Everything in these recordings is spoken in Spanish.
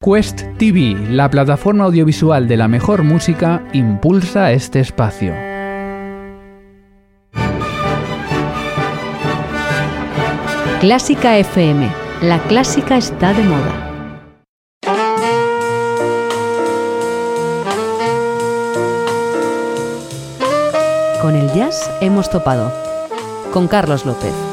Quest TV, la plataforma audiovisual de la mejor música, impulsa este espacio. Clásica FM. La clásica está de moda. Con el jazz hemos topado. Con Carlos López.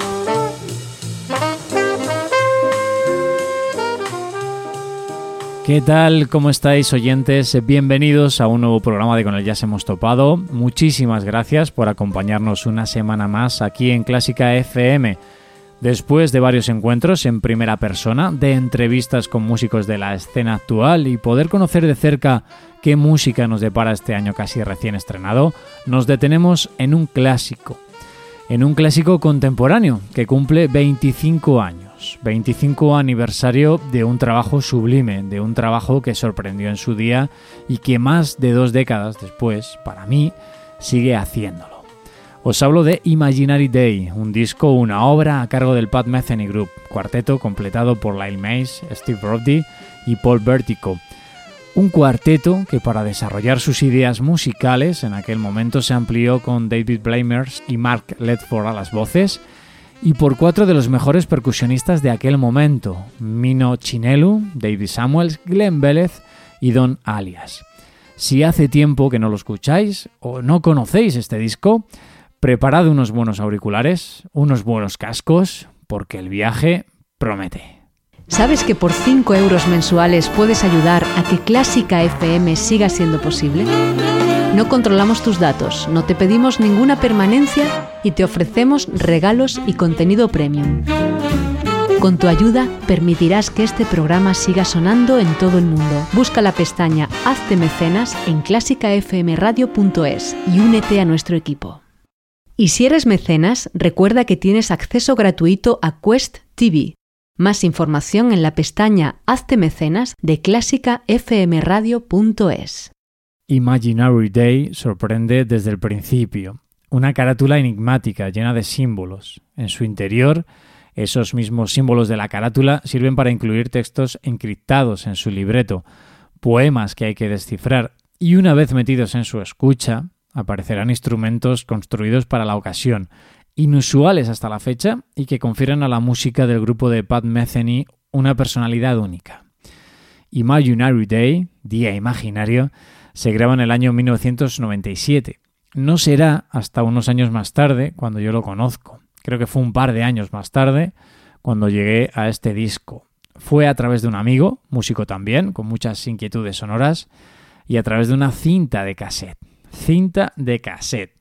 ¿Qué tal? ¿Cómo estáis oyentes? Bienvenidos a un nuevo programa de Con el Jazz hemos topado. Muchísimas gracias por acompañarnos una semana más aquí en Clásica FM. Después de varios encuentros en primera persona, de entrevistas con músicos de la escena actual y poder conocer de cerca qué música nos depara este año casi recién estrenado, nos detenemos en un clásico. En un clásico contemporáneo que cumple 25 años. 25 aniversario de un trabajo sublime, de un trabajo que sorprendió en su día y que más de dos décadas después, para mí, sigue haciéndolo. Os hablo de Imaginary Day, un disco, una obra a cargo del Pat Metheny Group, cuarteto completado por Lyle Mays, Steve Roddy y Paul Vertico. Un cuarteto que para desarrollar sus ideas musicales en aquel momento se amplió con David Blamers y Mark Ledford a las voces, y por cuatro de los mejores percusionistas de aquel momento, Mino Chinelu, David Samuels, Glenn Vélez y Don Alias. Si hace tiempo que no lo escucháis o no conocéis este disco, preparad unos buenos auriculares, unos buenos cascos, porque el viaje promete. ¿Sabes que por 5 euros mensuales puedes ayudar a que Clásica FM siga siendo posible? No controlamos tus datos, no te pedimos ninguna permanencia y te ofrecemos regalos y contenido premium. Con tu ayuda permitirás que este programa siga sonando en todo el mundo. Busca la pestaña Hazte mecenas en clásicafmradio.es y únete a nuestro equipo. Y si eres mecenas, recuerda que tienes acceso gratuito a Quest TV. Más información en la pestaña Hazte mecenas de clásicafmradio.es. Imaginary Day sorprende desde el principio. Una carátula enigmática llena de símbolos. En su interior, esos mismos símbolos de la carátula sirven para incluir textos encriptados en su libreto, poemas que hay que descifrar, y una vez metidos en su escucha, aparecerán instrumentos construidos para la ocasión, inusuales hasta la fecha y que confieren a la música del grupo de Pat Metheny una personalidad única. Imaginary Day, Día Imaginario, se graba en el año 1997. No será hasta unos años más tarde cuando yo lo conozco. Creo que fue un par de años más tarde cuando llegué a este disco. Fue a través de un amigo, músico también, con muchas inquietudes sonoras, y a través de una cinta de cassette. Cinta de cassette.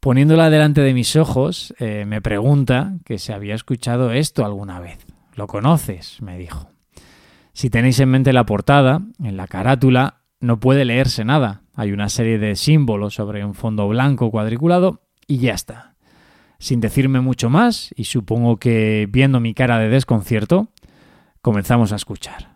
Poniéndola delante de mis ojos, eh, me pregunta que si había escuchado esto alguna vez. ¿Lo conoces? me dijo. Si tenéis en mente la portada, en la carátula no puede leerse nada. Hay una serie de símbolos sobre un fondo blanco cuadriculado y ya está. Sin decirme mucho más, y supongo que viendo mi cara de desconcierto, comenzamos a escuchar.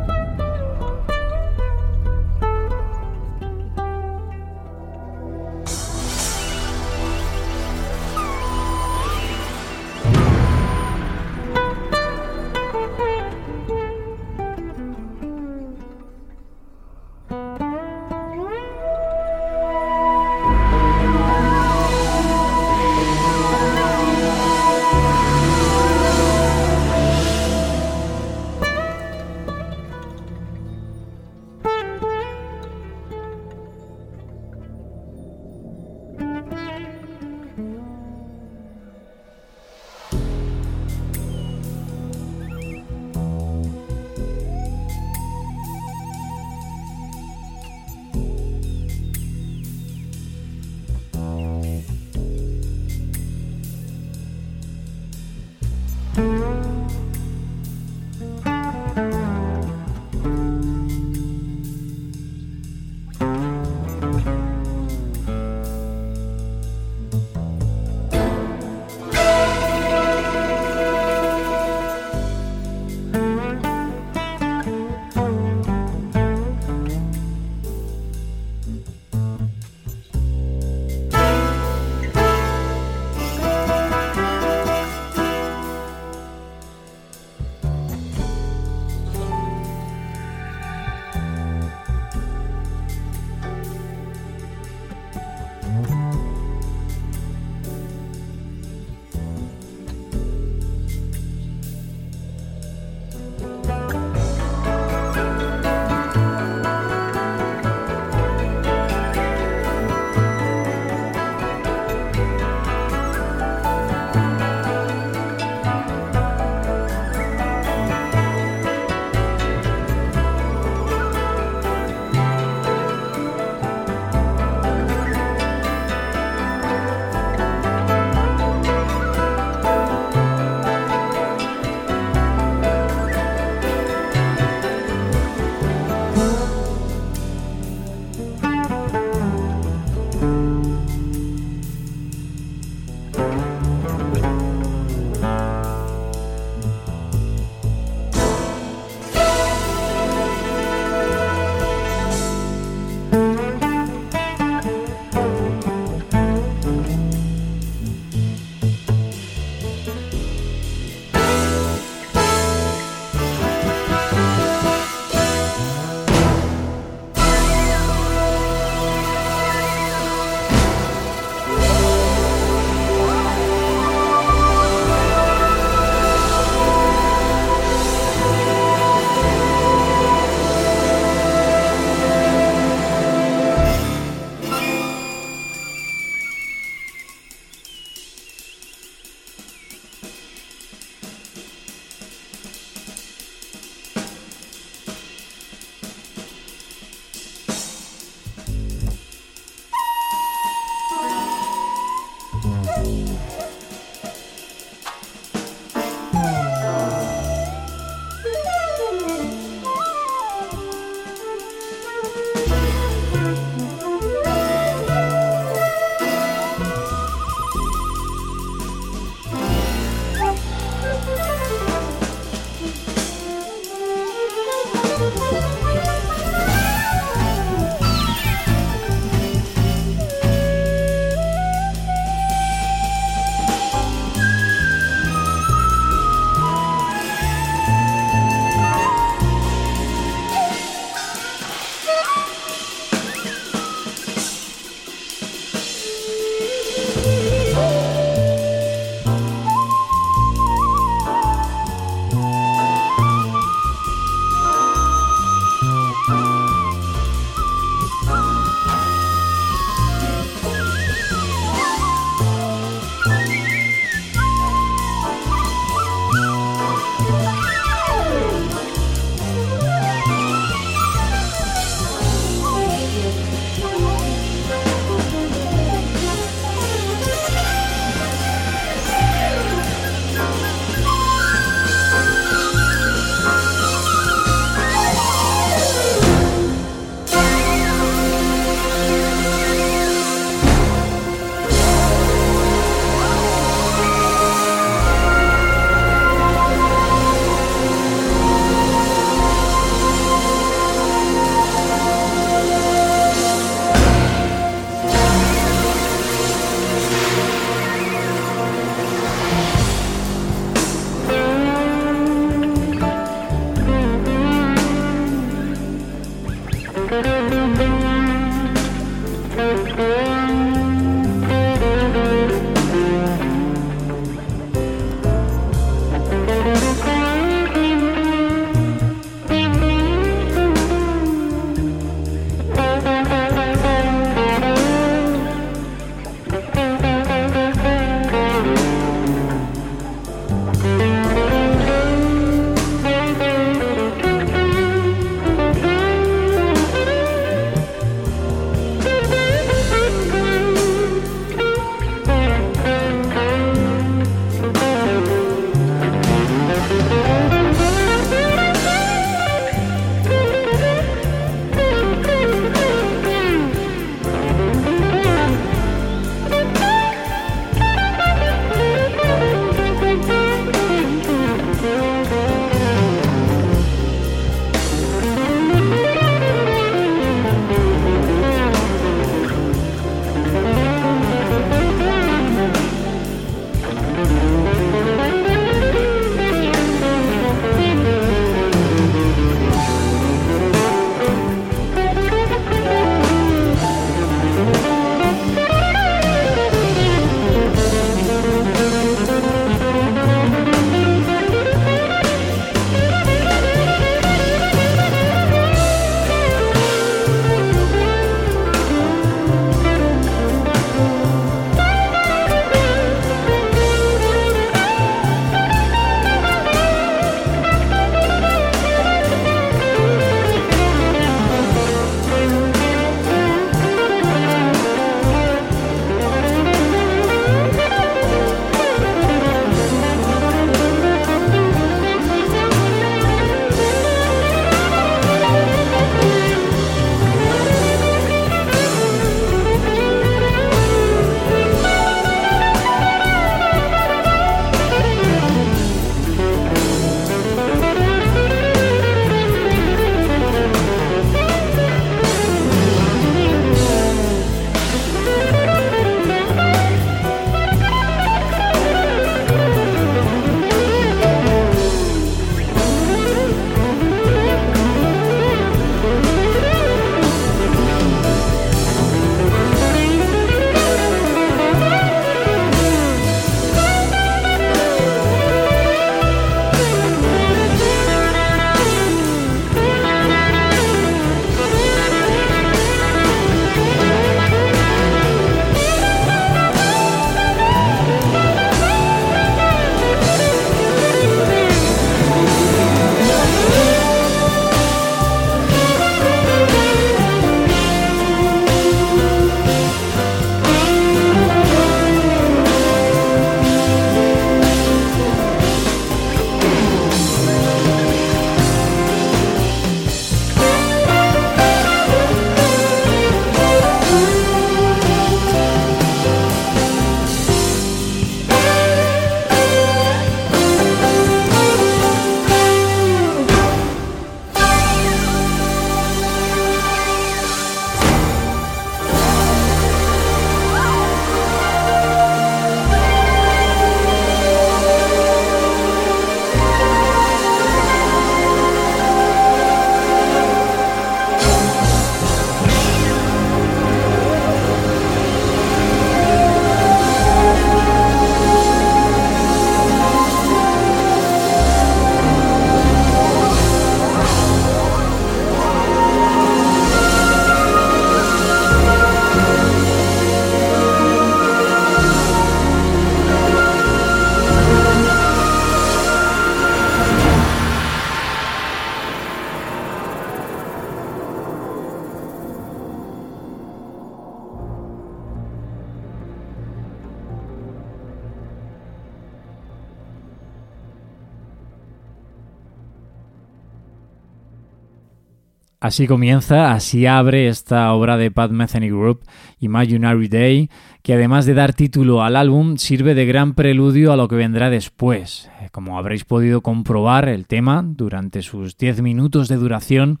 Así comienza, así abre esta obra de Pat Metheny Group, Imaginary Day, que además de dar título al álbum, sirve de gran preludio a lo que vendrá después. Eh, como habréis podido comprobar, el tema, durante sus 10 minutos de duración,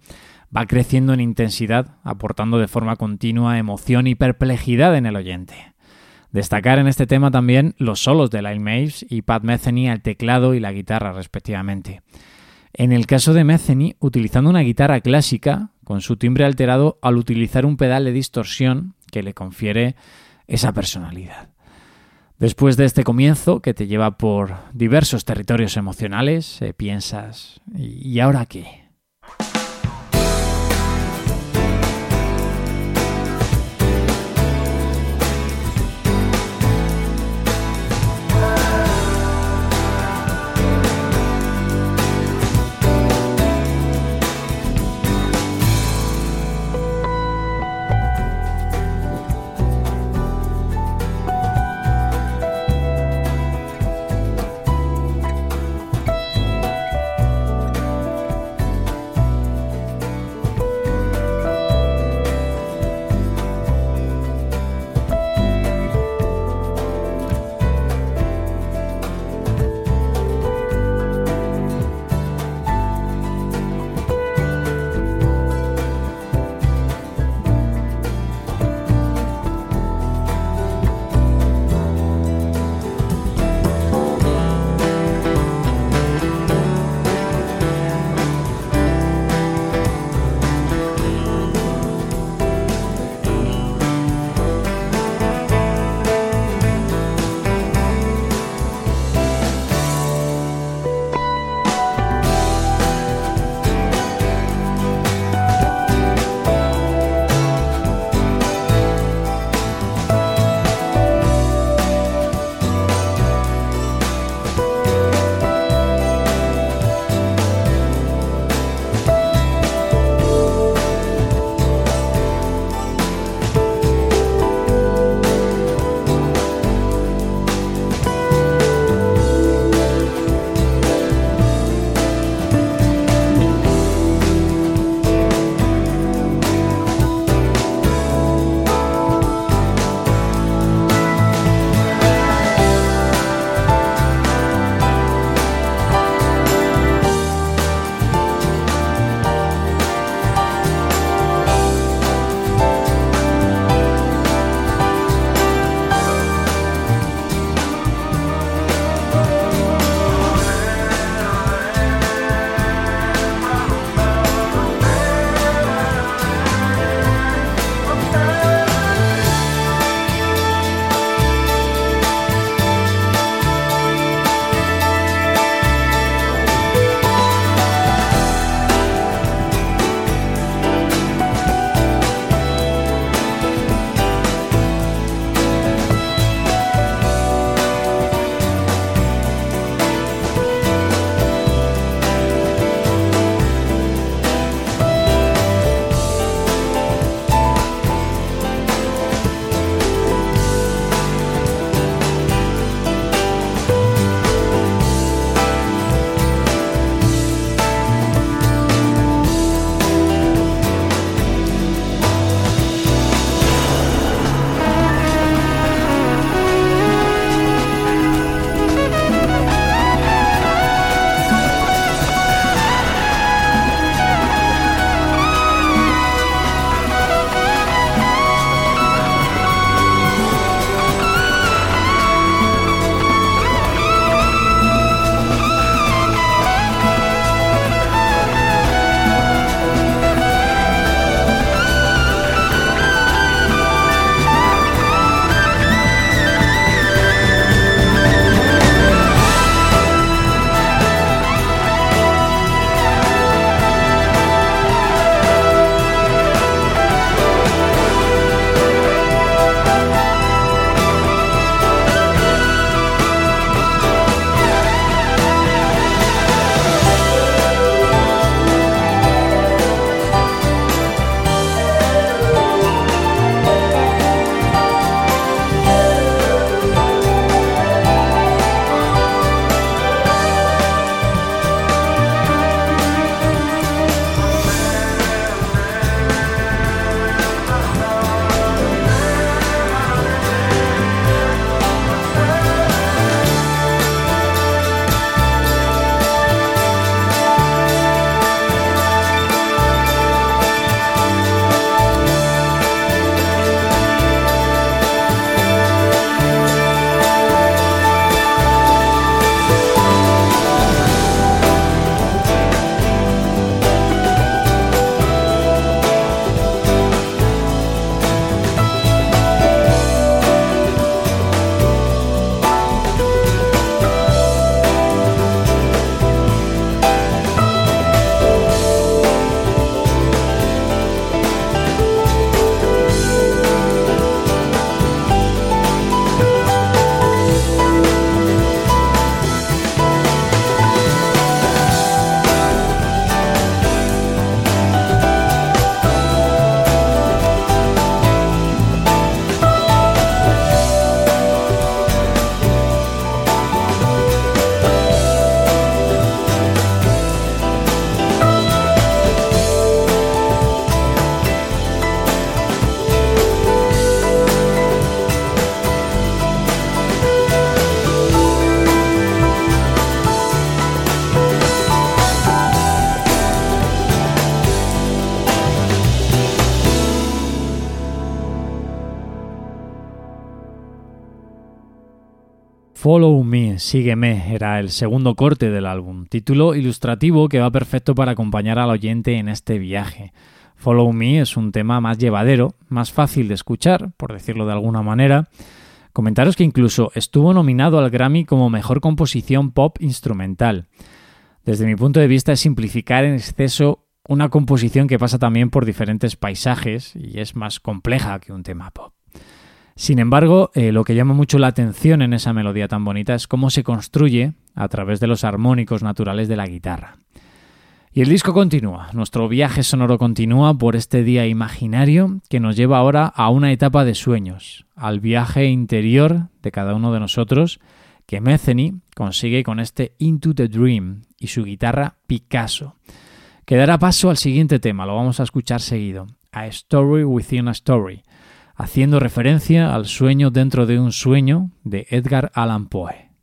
va creciendo en intensidad, aportando de forma continua emoción y perplejidad en el oyente. Destacar en este tema también los solos de Lyle Maves y Pat Metheny al teclado y la guitarra respectivamente. En el caso de Metheny, utilizando una guitarra clásica, con su timbre alterado al utilizar un pedal de distorsión que le confiere esa personalidad. Después de este comienzo que te lleva por diversos territorios emocionales, eh, piensas, ¿y ahora qué? Follow Me, Sígueme, era el segundo corte del álbum, título ilustrativo que va perfecto para acompañar al oyente en este viaje. Follow Me es un tema más llevadero, más fácil de escuchar, por decirlo de alguna manera. Comentaros que incluso estuvo nominado al Grammy como Mejor Composición Pop Instrumental. Desde mi punto de vista es simplificar en exceso una composición que pasa también por diferentes paisajes y es más compleja que un tema pop. Sin embargo, eh, lo que llama mucho la atención en esa melodía tan bonita es cómo se construye a través de los armónicos naturales de la guitarra. Y el disco continúa, nuestro viaje sonoro continúa por este día imaginario que nos lleva ahora a una etapa de sueños, al viaje interior de cada uno de nosotros que Metheny consigue con este Into the Dream y su guitarra Picasso, que dará paso al siguiente tema, lo vamos a escuchar seguido, A Story Within a Story, haciendo referencia al sueño dentro de un sueño de Edgar Allan Poe.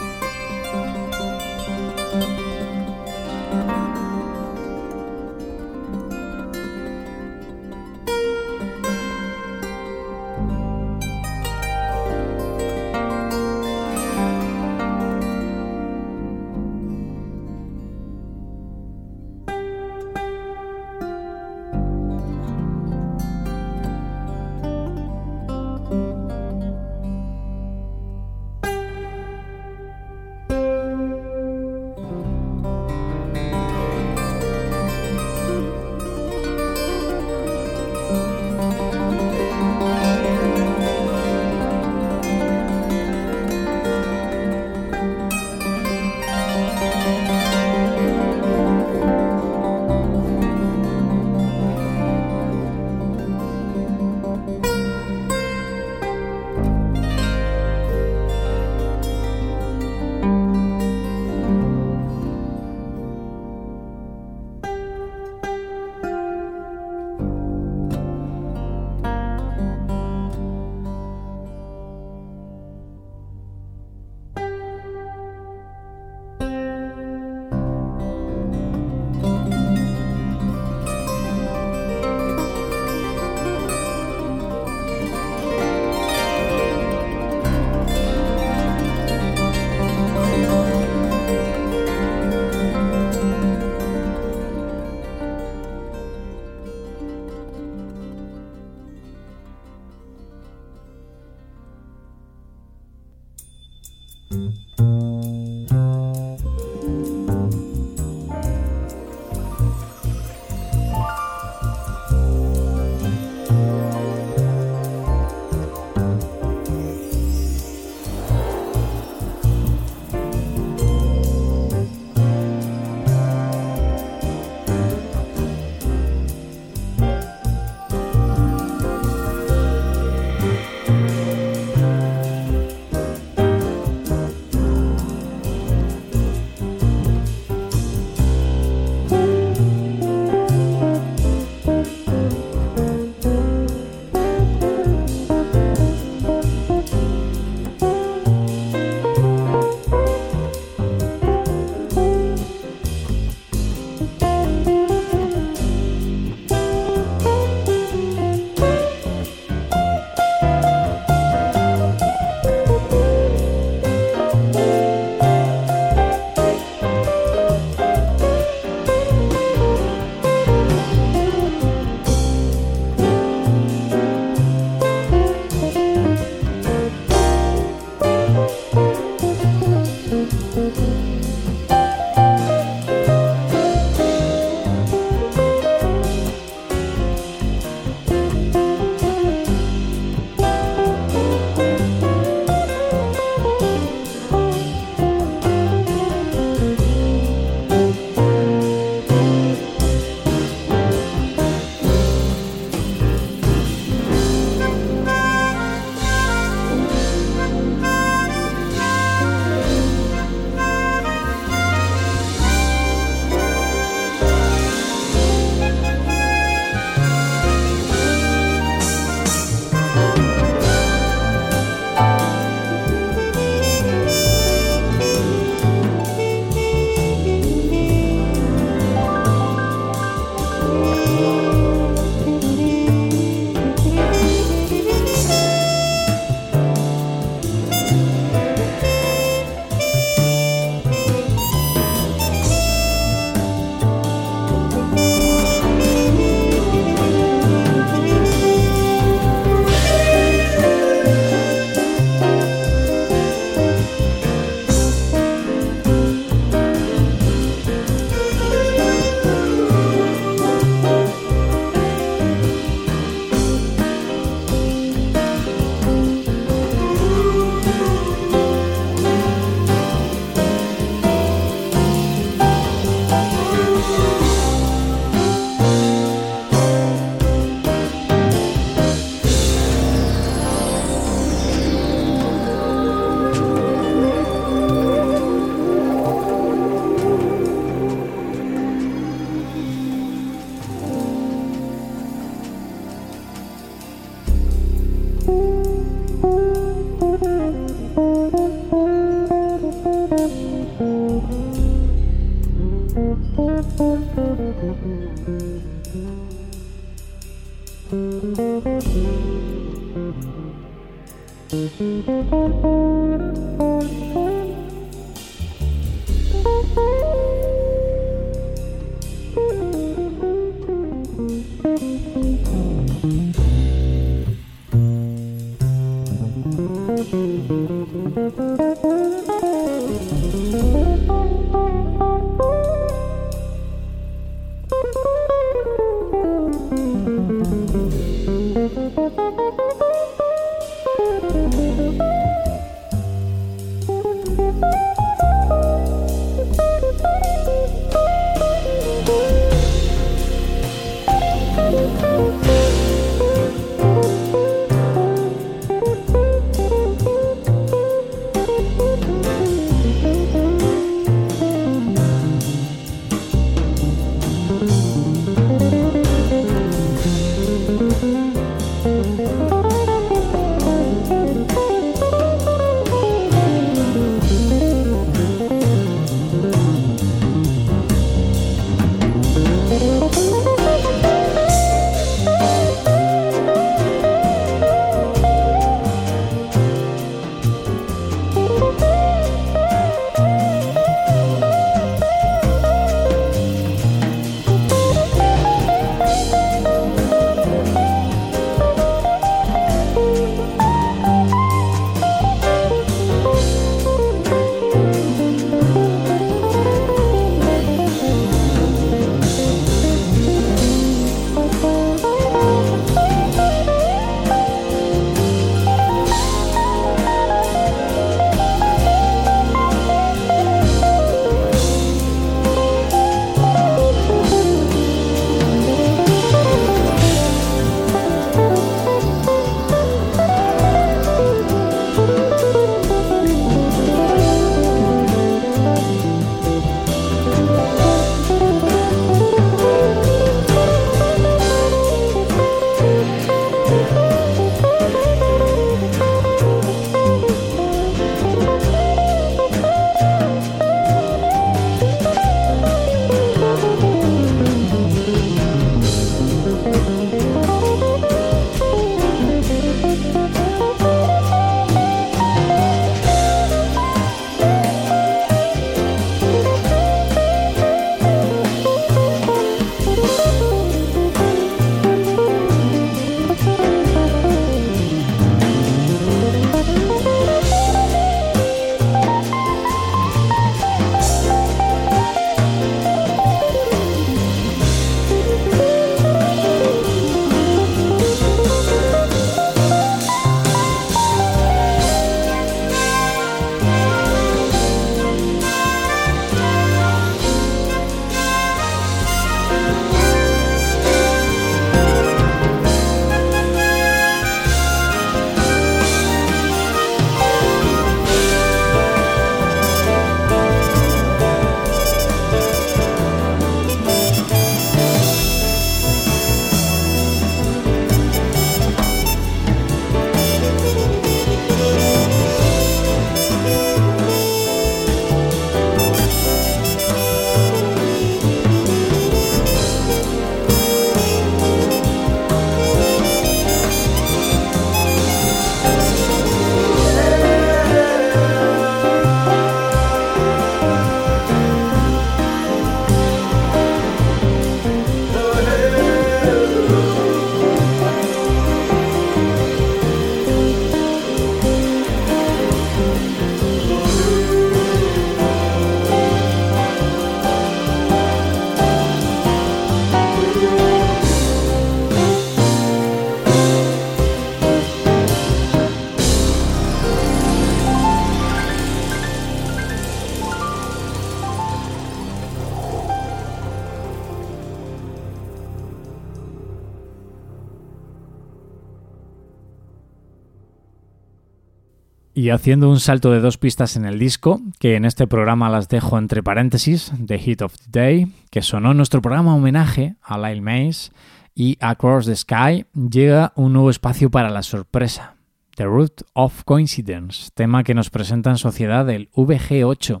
Y haciendo un salto de dos pistas en el disco, que en este programa las dejo entre paréntesis, The Hit of the Day, que sonó en nuestro programa homenaje a Lyle Mays, y Across the Sky, llega un nuevo espacio para la sorpresa, The Root of Coincidence, tema que nos presenta en sociedad el VG8,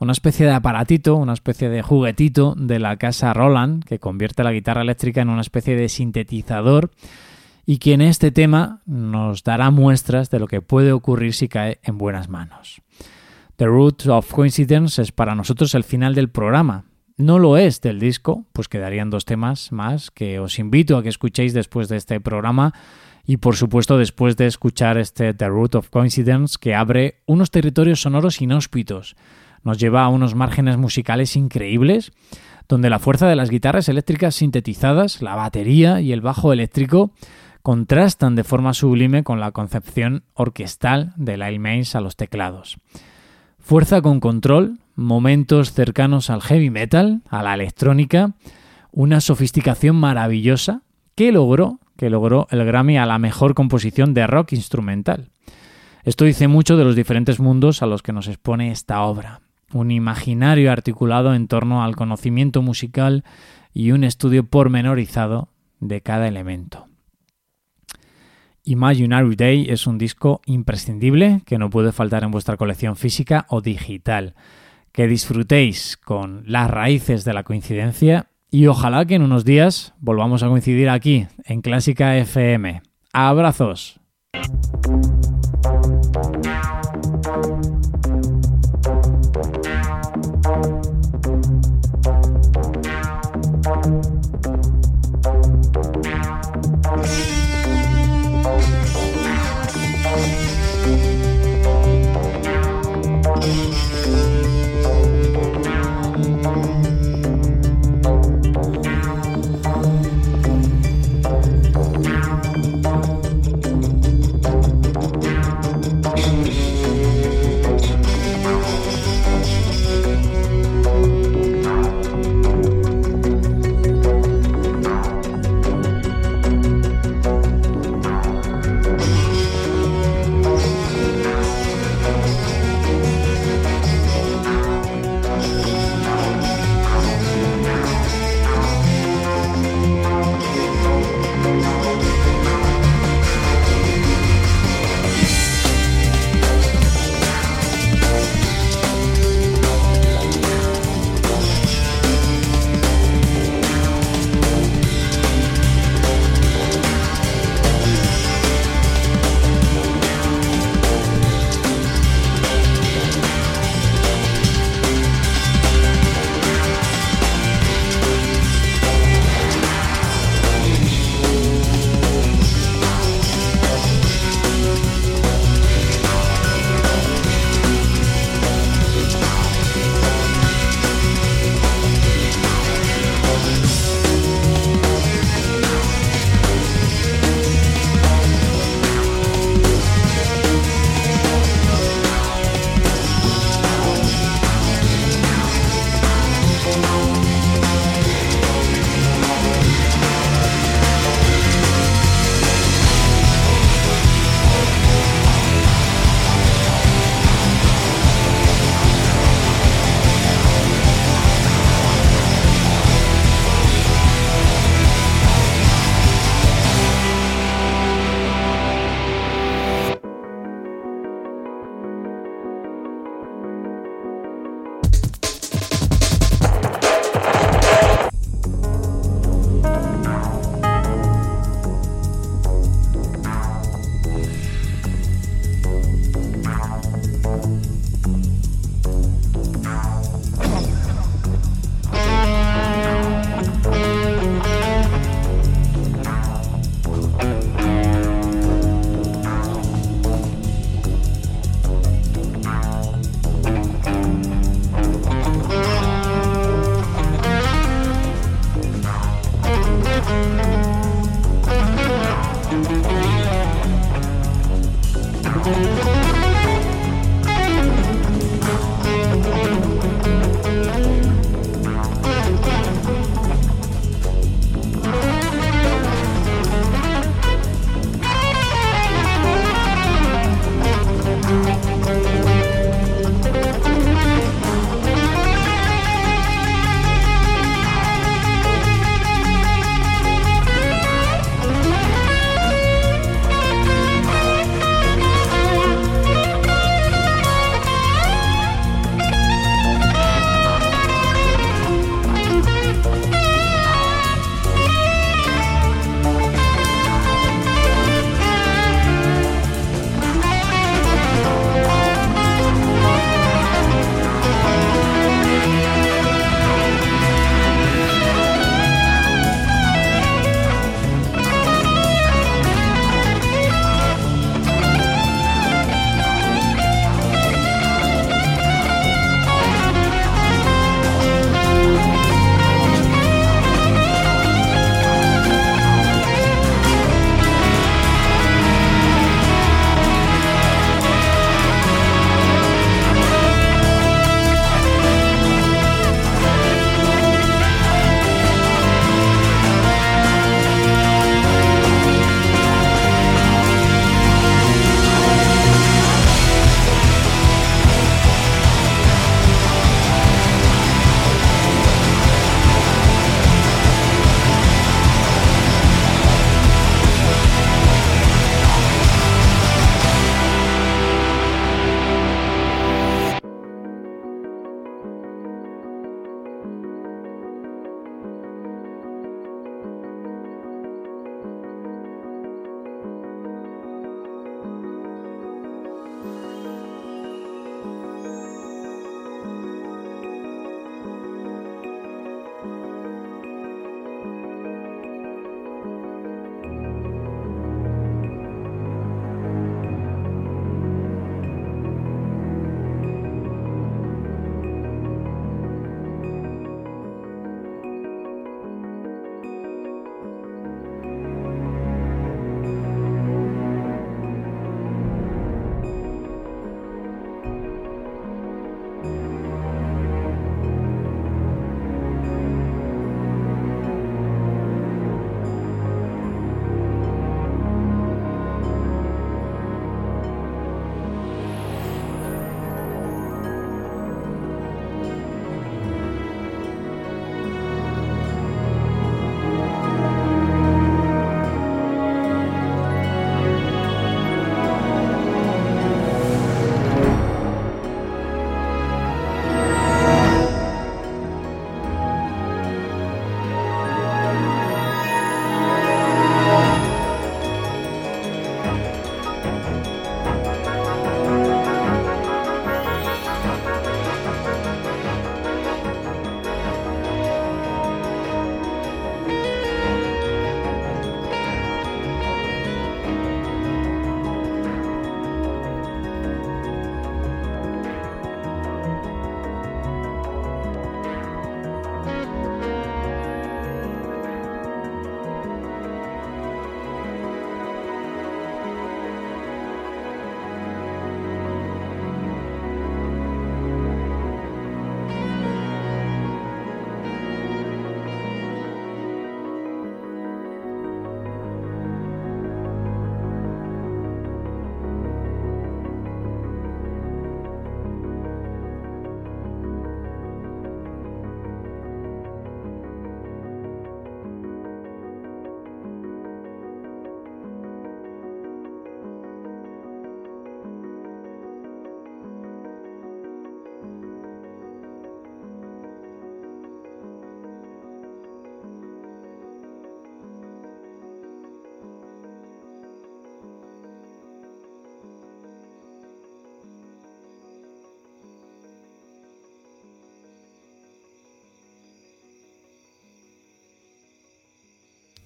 una especie de aparatito, una especie de juguetito de la casa Roland, que convierte la guitarra eléctrica en una especie de sintetizador y que en este tema nos dará muestras de lo que puede ocurrir si cae en buenas manos. The Root of Coincidence es para nosotros el final del programa. No lo es del disco, pues quedarían dos temas más que os invito a que escuchéis después de este programa y por supuesto después de escuchar este The Root of Coincidence que abre unos territorios sonoros inhóspitos, nos lleva a unos márgenes musicales increíbles, donde la fuerza de las guitarras eléctricas sintetizadas, la batería y el bajo eléctrico contrastan de forma sublime con la concepción orquestal de Lyle Mays a los teclados. Fuerza con control, momentos cercanos al heavy metal, a la electrónica, una sofisticación maravillosa que logró, que logró el Grammy a la mejor composición de rock instrumental. Esto dice mucho de los diferentes mundos a los que nos expone esta obra. Un imaginario articulado en torno al conocimiento musical y un estudio pormenorizado de cada elemento. Imaginary Day es un disco imprescindible que no puede faltar en vuestra colección física o digital. Que disfrutéis con las raíces de la coincidencia y ojalá que en unos días volvamos a coincidir aquí en Clásica FM. Abrazos.